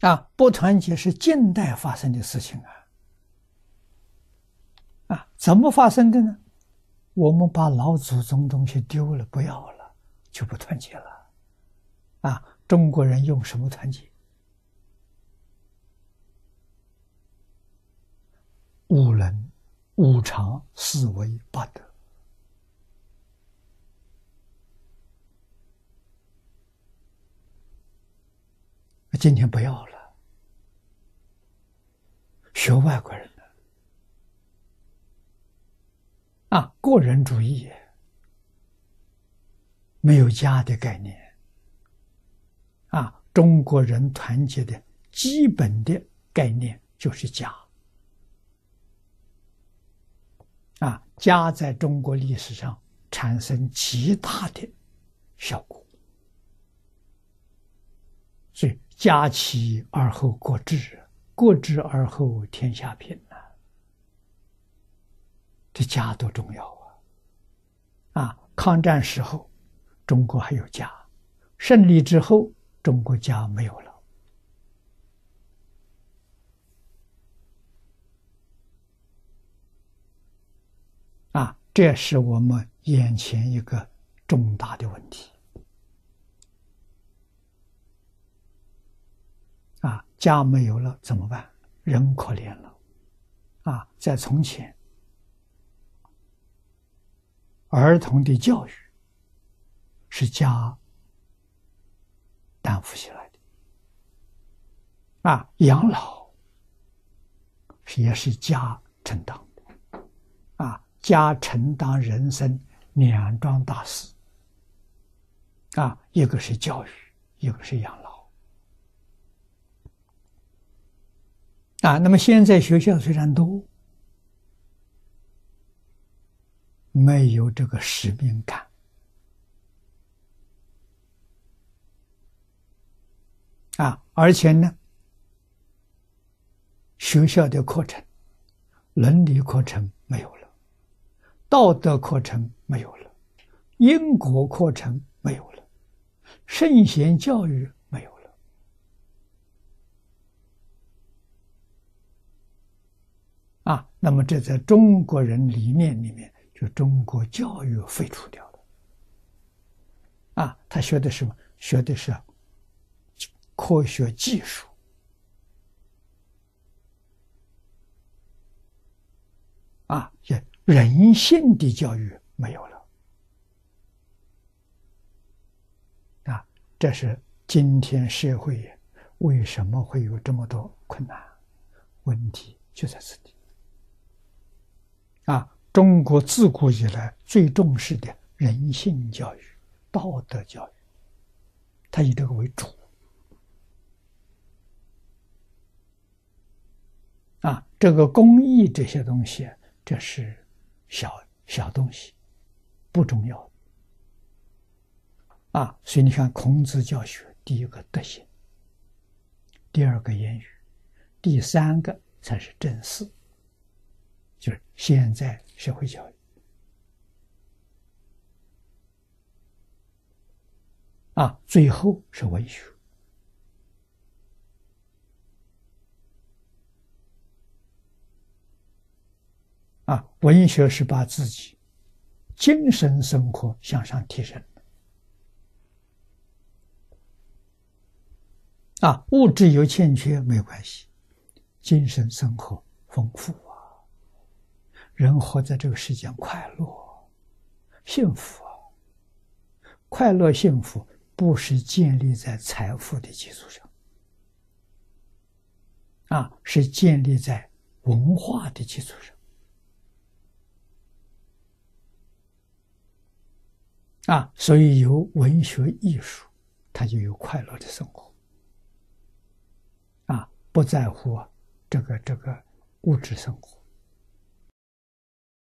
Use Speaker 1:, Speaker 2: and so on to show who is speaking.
Speaker 1: 啊，不团结是近代发生的事情啊！啊，怎么发生的呢？我们把老祖宗东西丢了，不要了，就不团结了。啊，中国人用什么团结？五伦、五常、四维、八德。今天不要了，学外国人的。啊，个人主义，没有家的概念。啊。中国人团结的基本的概念就是家。啊，家在中国历史上产生极大的效果，家齐而后国治，国治而后天下平呐。这家多重要啊！啊，抗战时候，中国还有家；胜利之后，中国家没有了。啊，这是我们眼前一个重大的家没有了怎么办？人可怜了。啊，在从前，儿童的教育是家担负起来的。啊，养老也是家承担的。啊，家承担人生两桩大事。啊，一个是教育，一个是养老。啊，那么现在学校虽然多，没有这个使命感啊，而且呢，学校的课程、伦理课程没有了，道德课程没有了，因果课程没有了，圣贤教育。那么这在中国人理念里面，就中国教育废除掉了。啊，他学的什么？学的是科学技术。啊，也人性的教育没有了。啊，这是今天社会为什么会有这么多困难问题，就在此地。啊，中国自古以来最重视的人性教育、道德教育，它以这个为主。啊，这个公益这些东西，这是小小东西，不重要。啊，所以你看，孔子教学，第一个德行，第二个言语，第三个才是正事。就是现在社会教育。啊，最后是文学。啊，文学是把自己精神生活向上提升啊，物质有欠缺没有关系，精神生活丰富。人活在这个世间，快乐、幸福！快乐、幸福不是建立在财富的基础上，啊，是建立在文化的基础上，啊，所以有文学艺术，他就有快乐的生活，啊，不在乎这个这个物质生活。